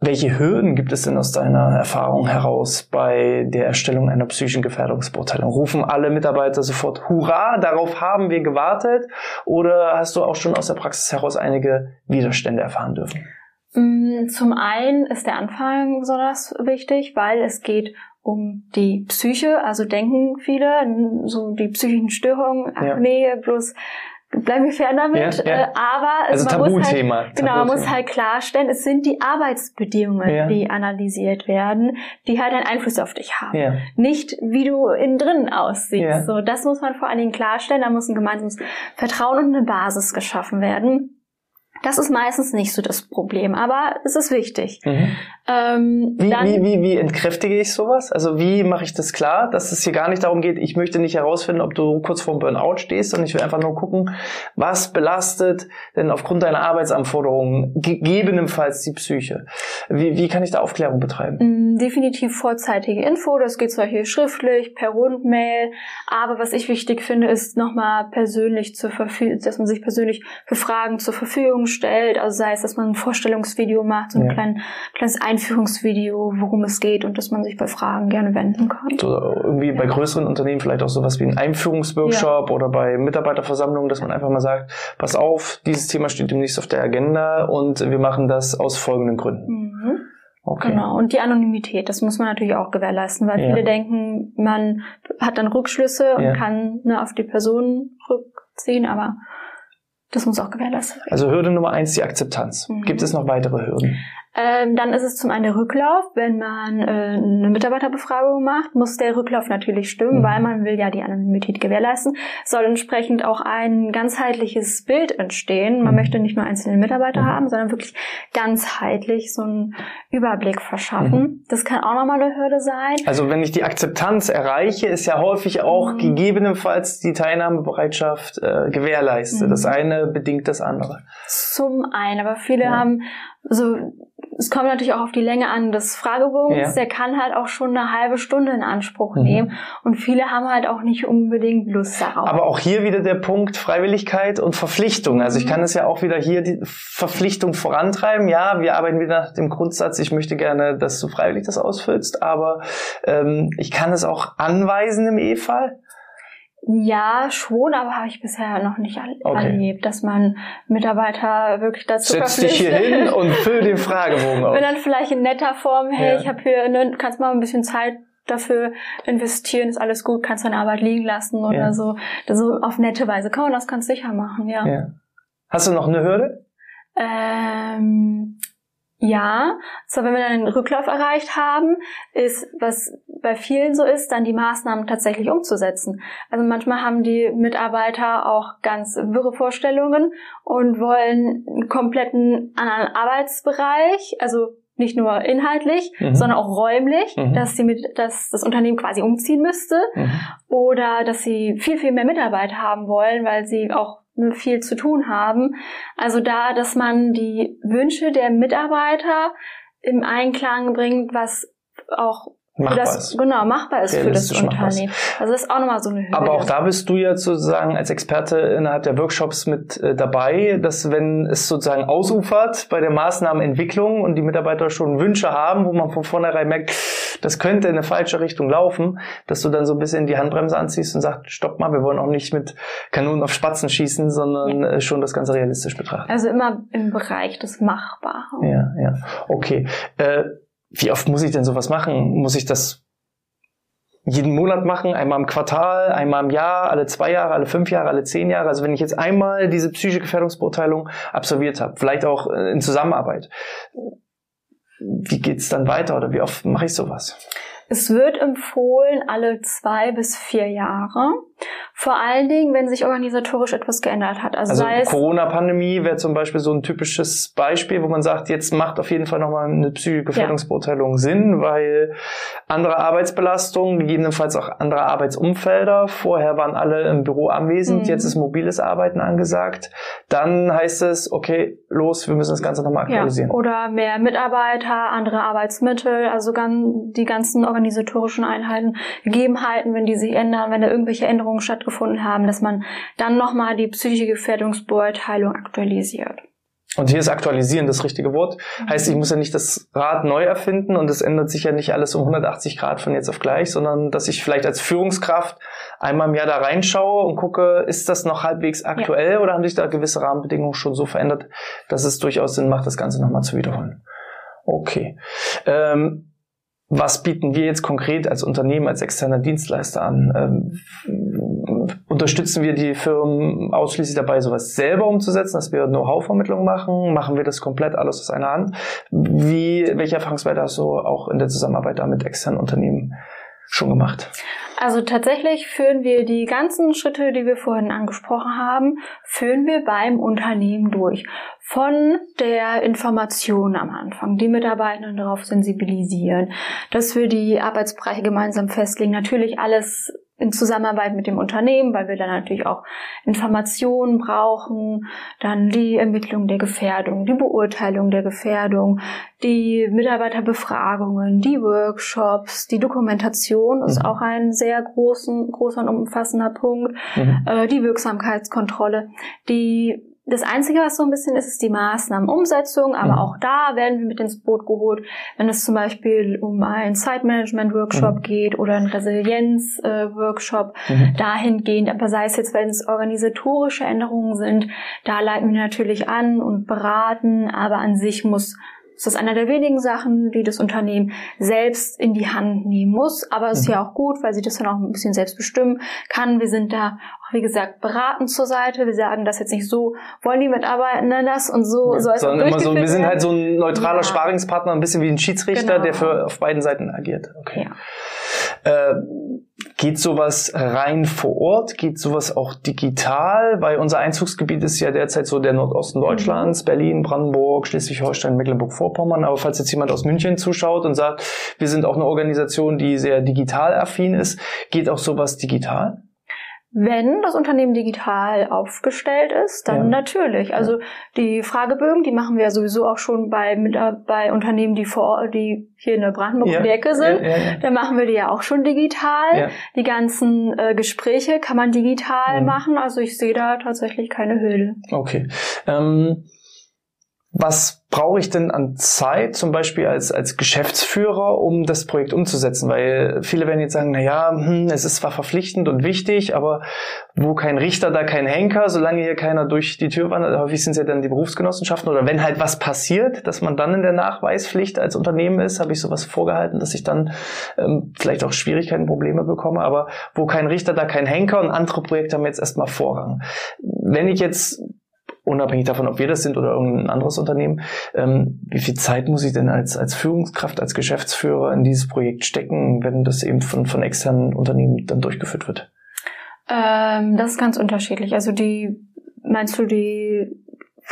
welche Hürden gibt es denn aus deiner Erfahrung heraus bei der Erstellung einer psychischen Gefährdungsbeurteilung? Rufen alle Mitarbeiter sofort Hurra, darauf haben wir gewartet? Oder hast du auch schon aus der Praxis heraus einige Widerstände erfahren dürfen? Mm, zum einen ist der Anfang besonders wichtig, weil es geht um die Psyche, also denken viele, so die psychischen Störungen, ach ja. nee, bleiben wir fern damit. Ja, ja. Äh, aber also man Tabuthema. Muss halt, genau, man muss halt klarstellen, es sind die Arbeitsbedingungen, ja. die analysiert werden, die halt einen Einfluss auf dich haben. Nicht, wie du innen drin aussiehst. So, das muss man vor allen Dingen klarstellen. Da muss ein gemeinsames Vertrauen und eine Basis geschaffen werden. Das ist meistens nicht so das Problem, aber es ist wichtig. Mhm. Ähm, wie, wie, wie, wie entkräftige ich sowas? Also wie mache ich das klar, dass es hier gar nicht darum geht, ich möchte nicht herausfinden, ob du kurz vorm Burnout stehst, sondern ich will einfach nur gucken, was belastet denn aufgrund deiner Arbeitsanforderungen gegebenenfalls die Psyche. Wie, wie kann ich da Aufklärung betreiben? Mm, definitiv vorzeitige Info, das geht zwar hier schriftlich, per Rundmail, aber was ich wichtig finde, ist nochmal persönlich zur Verfügung, dass man sich persönlich für Fragen zur Verfügung stellt, also sei es, dass man ein Vorstellungsvideo macht, so ein ja. klein, kleines Einführungsvideo, worum es geht und dass man sich bei Fragen gerne wenden kann. So, irgendwie ja. bei größeren Unternehmen vielleicht auch sowas wie ein Einführungsworkshop ja. oder bei Mitarbeiterversammlungen, dass man einfach mal sagt, pass auf, dieses Thema steht demnächst auf der Agenda und wir machen das aus folgenden Gründen. Mhm. Okay. Genau. Und die Anonymität, das muss man natürlich auch gewährleisten, weil viele denken, man hat dann Rückschlüsse und kann ne, auf die Person rückziehen, aber das muss auch gewährleistet werden. Also Hürde Nummer eins, die Akzeptanz. Mhm. Gibt es noch weitere Hürden? Ähm, dann ist es zum einen der Rücklauf. Wenn man äh, eine Mitarbeiterbefragung macht, muss der Rücklauf natürlich stimmen, mhm. weil man will ja die Anonymität gewährleisten. Soll entsprechend auch ein ganzheitliches Bild entstehen. Man mhm. möchte nicht nur einzelne Mitarbeiter mhm. haben, sondern wirklich ganzheitlich so einen Überblick verschaffen. Mhm. Das kann auch nochmal eine Hürde sein. Also wenn ich die Akzeptanz erreiche, ist ja häufig auch mhm. gegebenenfalls die Teilnahmebereitschaft äh, gewährleistet. Das mhm. eine bedingt das andere. Zum einen, aber viele ja. haben so es kommt natürlich auch auf die Länge an des Fragebogens. Ja. Der kann halt auch schon eine halbe Stunde in Anspruch mhm. nehmen. Und viele haben halt auch nicht unbedingt Lust darauf. Aber auch hier wieder der Punkt Freiwilligkeit und Verpflichtung. Also ich mhm. kann es ja auch wieder hier die Verpflichtung vorantreiben. Ja, wir arbeiten wieder nach dem Grundsatz, ich möchte gerne, dass du freiwillig das ausfüllst. Aber ähm, ich kann es auch anweisen im E-Fall. Ja, schon, aber habe ich bisher noch nicht okay. erlebt, dass man Mitarbeiter wirklich dazu Setz dich hier hin und füll den Fragebogen auf. Wenn dann vielleicht in netter Form, hey, ja. ich habe hier, ne, kannst mal ein bisschen Zeit dafür investieren, ist alles gut, kannst deine Arbeit liegen lassen oder ja. so. So auf nette Weise kann man das ganz sicher machen, ja. ja. Hast du noch eine Hürde? Ähm, ja, zwar wenn wir dann den Rücklauf erreicht haben, ist, was bei vielen so ist, dann die Maßnahmen tatsächlich umzusetzen. Also manchmal haben die Mitarbeiter auch ganz wirre Vorstellungen und wollen einen kompletten anderen Arbeitsbereich, also nicht nur inhaltlich, mhm. sondern auch räumlich, mhm. dass sie mit, dass das Unternehmen quasi umziehen müsste mhm. oder dass sie viel, viel mehr Mitarbeiter haben wollen, weil sie auch viel zu tun haben. Also da, dass man die Wünsche der Mitarbeiter im Einklang bringt, was auch machbar das, ist. Genau, machbar ist für das Unternehmen. Also das ist auch nochmal so eine Hürde. Aber auch da bist du ja sozusagen als Experte innerhalb der Workshops mit äh, dabei, dass wenn es sozusagen ausufert bei der Maßnahmenentwicklung und die Mitarbeiter schon Wünsche haben, wo man von vornherein merkt, das könnte in eine falsche Richtung laufen, dass du dann so ein bisschen die Handbremse anziehst und sagst, stopp mal, wir wollen auch nicht mit Kanonen auf Spatzen schießen, sondern ja. Äh, schon das Ganze realistisch betrachten. Also immer im Bereich des Machbaren. Ja, ja. Okay. Äh, wie oft muss ich denn sowas machen? Muss ich das jeden Monat machen, einmal im Quartal, einmal im Jahr, alle zwei Jahre, alle fünf Jahre, alle zehn Jahre. Also wenn ich jetzt einmal diese psychische Gefährdungsbeurteilung absolviert habe, vielleicht auch äh, in Zusammenarbeit, wie geht's dann weiter oder wie oft mache ich sowas? Es wird empfohlen alle zwei bis vier Jahre. Vor allen Dingen, wenn sich organisatorisch etwas geändert hat. Also, also Corona-Pandemie wäre zum Beispiel so ein typisches Beispiel, wo man sagt, jetzt macht auf jeden Fall nochmal eine psychische Gefährdungsbeurteilung ja. Sinn, weil andere Arbeitsbelastungen, gegebenenfalls auch andere Arbeitsumfelder. Vorher waren alle im Büro anwesend, mhm. jetzt ist mobiles Arbeiten angesagt. Dann heißt es, okay, los, wir müssen das Ganze nochmal aktualisieren. Ja. Oder mehr Mitarbeiter, andere Arbeitsmittel, also die ganzen organisatorischen Einheiten, Gegebenheiten, wenn die sich ändern, wenn da irgendwelche Änderungen stattgefunden haben, dass man dann nochmal die psychische Gefährdungsbeurteilung aktualisiert. Und hier ist aktualisieren das richtige Wort. Mhm. Heißt, ich muss ja nicht das Rad neu erfinden und es ändert sich ja nicht alles um 180 Grad von jetzt auf gleich, sondern dass ich vielleicht als Führungskraft einmal im Jahr da reinschaue und gucke, ist das noch halbwegs aktuell ja. oder haben sich da gewisse Rahmenbedingungen schon so verändert, dass es durchaus Sinn macht, das Ganze nochmal zu wiederholen. Okay. Ähm, was bieten wir jetzt konkret als Unternehmen, als externer Dienstleister an? Ähm, unterstützen wir die Firmen ausschließlich dabei, sowas selber umzusetzen, dass wir Know-how-Vermittlung machen? Machen wir das komplett alles aus einer Hand? Wie, welche Erfahrungswerte hast du auch in der Zusammenarbeit da mit externen Unternehmen schon gemacht? Also tatsächlich führen wir die ganzen Schritte, die wir vorhin angesprochen haben, führen wir beim Unternehmen durch. Von der Information am Anfang, die Mitarbeitenden darauf sensibilisieren, dass wir die Arbeitsbereiche gemeinsam festlegen, natürlich alles in Zusammenarbeit mit dem Unternehmen, weil wir dann natürlich auch Informationen brauchen, dann die Ermittlung der Gefährdung, die Beurteilung der Gefährdung, die Mitarbeiterbefragungen, die Workshops, die Dokumentation ist mhm. auch ein sehr großen, großer und umfassender Punkt, mhm. äh, die Wirksamkeitskontrolle, die das Einzige, was so ein bisschen ist, ist die Maßnahmenumsetzung, aber mhm. auch da werden wir mit ins Boot geholt, wenn es zum Beispiel um einen Zeitmanagement-Workshop mhm. geht oder einen Resilienz-Workshop, mhm. dahingehend, aber sei es jetzt, wenn es organisatorische Änderungen sind, da leiten wir natürlich an und beraten, aber an sich muss das ist einer der wenigen Sachen, die das Unternehmen selbst in die Hand nehmen muss. Aber es ist ja auch gut, weil sie das dann auch ein bisschen selbst bestimmen kann. Wir sind da wie gesagt, beraten zur Seite. Wir sagen das jetzt nicht so, wollen die Mitarbeitenden das und so ja, soll es Sondern immer so, wir sind halt so ein neutraler ja. Sparingspartner, ein bisschen wie ein Schiedsrichter, genau. der für auf beiden Seiten agiert. Okay. Ja. Äh, geht sowas rein vor Ort? Geht sowas auch digital? Weil unser Einzugsgebiet ist ja derzeit so der Nordosten Deutschlands, mhm. Berlin, Brandenburg, Schleswig-Holstein, Mecklenburg-Vorpommern. Aber falls jetzt jemand aus München zuschaut und sagt, wir sind auch eine Organisation, die sehr digital affin ist, geht auch sowas digital? Wenn das Unternehmen digital aufgestellt ist, dann ja. natürlich. Also die Fragebögen, die machen wir ja sowieso auch schon bei, äh, bei Unternehmen, die vor die hier in der Brandenburg ja. Ecke sind. Ja, da machen wir die ja auch schon digital. Die ganzen äh, Gespräche kann man digital mhm. machen. Also ich sehe da tatsächlich keine Hürde. Okay. Ähm was brauche ich denn an Zeit, zum Beispiel als, als Geschäftsführer, um das Projekt umzusetzen? Weil viele werden jetzt sagen, na ja, hm, es ist zwar verpflichtend und wichtig, aber wo kein Richter, da kein Henker, solange hier keiner durch die Tür wandert, häufig sind es ja dann die Berufsgenossenschaften oder wenn halt was passiert, dass man dann in der Nachweispflicht als Unternehmen ist, habe ich sowas vorgehalten, dass ich dann ähm, vielleicht auch Schwierigkeiten, Probleme bekomme, aber wo kein Richter, da kein Henker und andere Projekte haben jetzt erstmal Vorrang. Wenn ich jetzt unabhängig davon, ob wir das sind oder irgendein anderes Unternehmen, ähm, wie viel Zeit muss ich denn als, als Führungskraft, als Geschäftsführer in dieses Projekt stecken, wenn das eben von, von externen Unternehmen dann durchgeführt wird? Ähm, das ist ganz unterschiedlich. Also die, meinst du die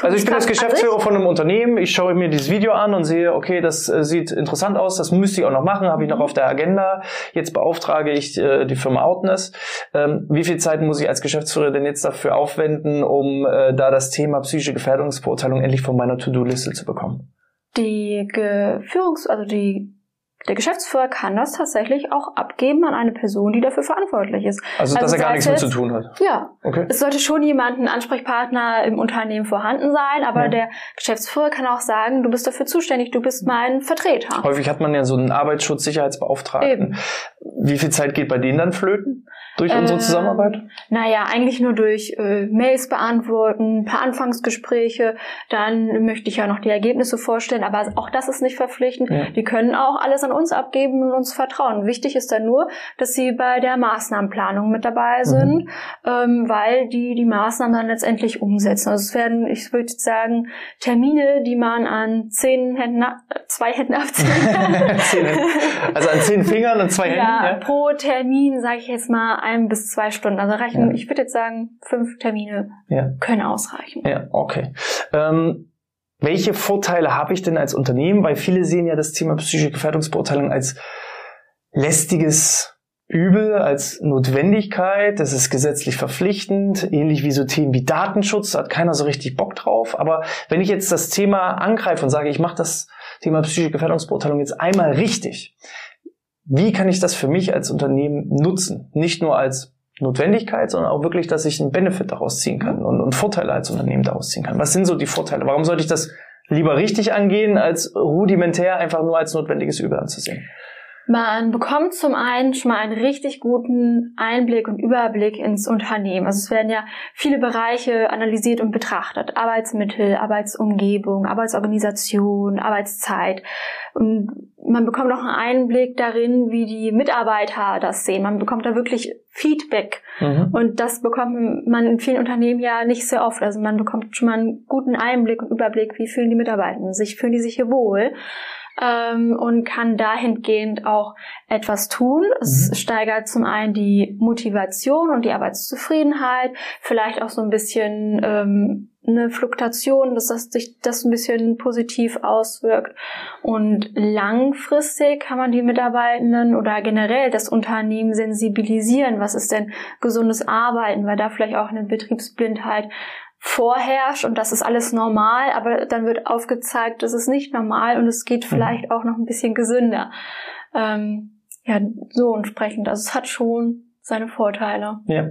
also ich bin als Geschäftsführer von einem Unternehmen, ich schaue mir dieses Video an und sehe, okay, das äh, sieht interessant aus, das müsste ich auch noch machen, habe ich noch mhm. auf der Agenda. Jetzt beauftrage ich äh, die Firma Outness. Ähm, wie viel Zeit muss ich als Geschäftsführer denn jetzt dafür aufwenden, um äh, da das Thema psychische Gefährdungsbeurteilung endlich von meiner To-Do-Liste zu bekommen? Die Führungs-, also die der Geschäftsführer kann das tatsächlich auch abgeben an eine Person, die dafür verantwortlich ist. Also, dass also er gar nichts mit zu tun hat. Ja. Okay. Es sollte schon jemand, ein Ansprechpartner im Unternehmen vorhanden sein, aber ja. der Geschäftsführer kann auch sagen, du bist dafür zuständig, du bist mein Vertreter. Häufig hat man ja so einen Arbeitsschutzsicherheitsbeauftragten. Eben. Wie viel Zeit geht bei denen dann flöten? Durch unsere ähm, Zusammenarbeit? Naja, eigentlich nur durch äh, Mails beantworten, ein paar Anfangsgespräche. Dann möchte ich ja noch die Ergebnisse vorstellen, aber auch das ist nicht verpflichtend. Ja. Die können auch alles an uns abgeben und uns vertrauen. Wichtig ist dann nur, dass sie bei der Maßnahmenplanung mit dabei sind, mhm. ähm, weil die die Maßnahmen dann letztendlich umsetzen. Also es werden, ich würde sagen, Termine, die man an zehn Händen, zwei Händen abziehen kann. also an zehn Fingern und zwei Händen? Ja, ja. pro Termin, sage ich jetzt mal, ein bis zwei Stunden. Also reichen, ja. ich würde jetzt sagen, fünf Termine ja. können ausreichen. Ja, okay. Ähm, welche Vorteile habe ich denn als Unternehmen? Weil viele sehen ja das Thema psychische Gefährdungsbeurteilung als lästiges Übel als Notwendigkeit, das ist gesetzlich verpflichtend, ähnlich wie so Themen wie Datenschutz, da hat keiner so richtig Bock drauf. Aber wenn ich jetzt das Thema angreife und sage, ich mache das Thema psychische Gefährdungsbeurteilung jetzt einmal richtig, wie kann ich das für mich als Unternehmen nutzen? Nicht nur als Notwendigkeit, sondern auch wirklich, dass ich einen Benefit daraus ziehen kann und, und Vorteile als Unternehmen daraus ziehen kann. Was sind so die Vorteile? Warum sollte ich das lieber richtig angehen, als rudimentär einfach nur als notwendiges Übel anzusehen? Man bekommt zum einen schon mal einen richtig guten Einblick und Überblick ins Unternehmen. Also es werden ja viele Bereiche analysiert und betrachtet. Arbeitsmittel, Arbeitsumgebung, Arbeitsorganisation, Arbeitszeit. Und man bekommt auch einen Einblick darin, wie die Mitarbeiter das sehen. Man bekommt da wirklich Feedback. Mhm. Und das bekommt man in vielen Unternehmen ja nicht sehr oft. Also man bekommt schon mal einen guten Einblick und Überblick, wie fühlen die Mitarbeiter sich, fühlen die sich hier wohl ähm, und kann dahingehend auch etwas tun. Es mhm. steigert zum einen die Motivation und die Arbeitszufriedenheit, vielleicht auch so ein bisschen ähm, eine Fluktuation, dass das sich das ein bisschen positiv auswirkt. Und langfristig kann man die Mitarbeitenden oder generell das Unternehmen sensibilisieren, was ist denn gesundes Arbeiten, weil da vielleicht auch eine Betriebsblindheit vorherrscht und das ist alles normal, aber dann wird aufgezeigt, das ist nicht normal und es geht mhm. vielleicht auch noch ein bisschen gesünder. Ähm, ja, so entsprechend. Also es hat schon seine Vorteile. Ja.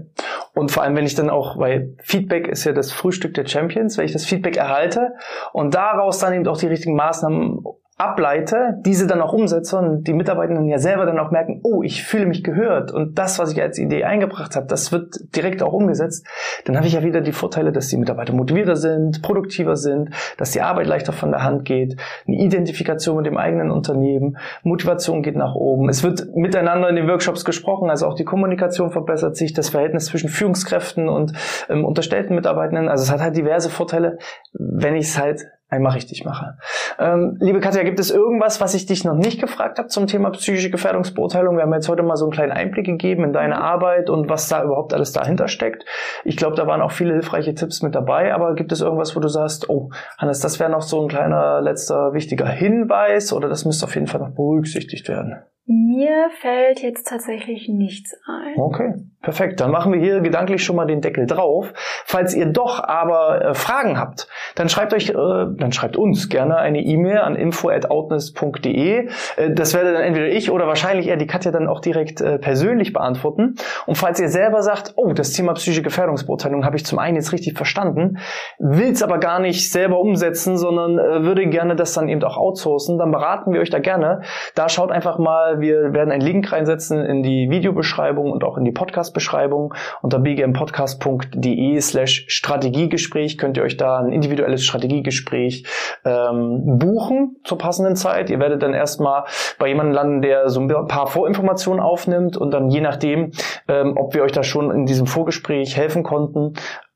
Und vor allem, wenn ich dann auch, weil Feedback ist ja das Frühstück der Champions, wenn ich das Feedback erhalte und daraus dann eben auch die richtigen Maßnahmen ableite, diese dann auch umsetze und die Mitarbeitenden ja selber dann auch merken, oh, ich fühle mich gehört und das, was ich als Idee eingebracht habe, das wird direkt auch umgesetzt, dann habe ich ja wieder die Vorteile, dass die Mitarbeiter motivierter sind, produktiver sind, dass die Arbeit leichter von der Hand geht, eine Identifikation mit dem eigenen Unternehmen, Motivation geht nach oben, es wird miteinander in den Workshops gesprochen, also auch die Kommunikation verbessert sich, das Verhältnis zwischen Führungskräften und ähm, unterstellten Mitarbeitenden, also es hat halt diverse Vorteile, wenn ich es halt einmal richtig mache. Ähm, liebe Katja, gibt es irgendwas, was ich dich noch nicht gefragt habe zum Thema psychische Gefährdungsbeurteilung? Wir haben jetzt heute mal so einen kleinen Einblick gegeben in deine Arbeit und was da überhaupt alles dahinter steckt. Ich glaube, da waren auch viele hilfreiche Tipps mit dabei, aber gibt es irgendwas, wo du sagst, oh, Hannes, das wäre noch so ein kleiner letzter wichtiger Hinweis oder das müsste auf jeden Fall noch berücksichtigt werden? Mir fällt jetzt tatsächlich nichts ein. Okay, perfekt. Dann machen wir hier gedanklich schon mal den Deckel drauf. Falls ihr doch aber äh, Fragen habt, dann schreibt euch, äh, dann schreibt uns gerne eine E-Mail an info@outness.de. Äh, das werde dann entweder ich oder wahrscheinlich eher die Katja dann auch direkt äh, persönlich beantworten. Und falls ihr selber sagt, oh, das Thema psychische Gefährdungsbeurteilung habe ich zum einen jetzt richtig verstanden, will es aber gar nicht selber umsetzen, sondern äh, würde gerne das dann eben auch outsourcen, dann beraten wir euch da gerne. Da schaut einfach mal wir werden einen Link reinsetzen in die Videobeschreibung und auch in die Podcast-Beschreibung. Unter bgmpodcast.de slash Strategiegespräch könnt ihr euch da ein individuelles Strategiegespräch ähm, buchen zur passenden Zeit. Ihr werdet dann erstmal bei jemandem landen, der so ein paar Vorinformationen aufnimmt und dann je nachdem, ähm, ob wir euch da schon in diesem Vorgespräch helfen konnten,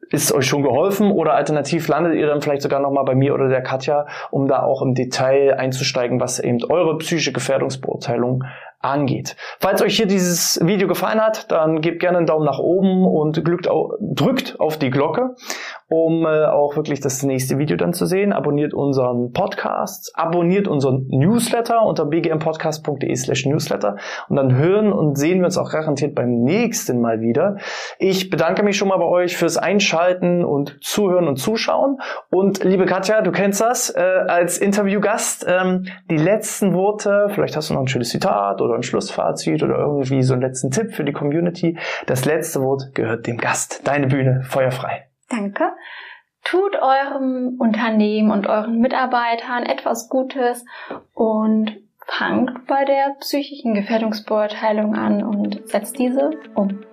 ist euch schon geholfen oder alternativ landet ihr dann vielleicht sogar nochmal bei mir oder der Katja, um da auch im Detail einzusteigen, was eben eure psychische Gefährdungsbeurteilung angeht. Falls euch hier dieses Video gefallen hat, dann gebt gerne einen Daumen nach oben und drückt auf die Glocke, um äh, auch wirklich das nächste Video dann zu sehen. Abonniert unseren Podcast, abonniert unseren Newsletter unter bgmpodcast.de slash newsletter und dann hören und sehen wir uns auch garantiert beim nächsten Mal wieder. Ich bedanke mich schon mal bei euch fürs Einschalten und Zuhören und Zuschauen und liebe Katja, du kennst das äh, als Interviewgast, ähm, die letzten Worte, vielleicht hast du noch ein schönes Zitat oder oder ein Schlussfazit oder irgendwie so einen letzten Tipp für die Community. Das letzte Wort gehört dem Gast. Deine Bühne, feuerfrei. Danke. Tut eurem Unternehmen und euren Mitarbeitern etwas Gutes und fangt bei der psychischen Gefährdungsbeurteilung an und setzt diese um.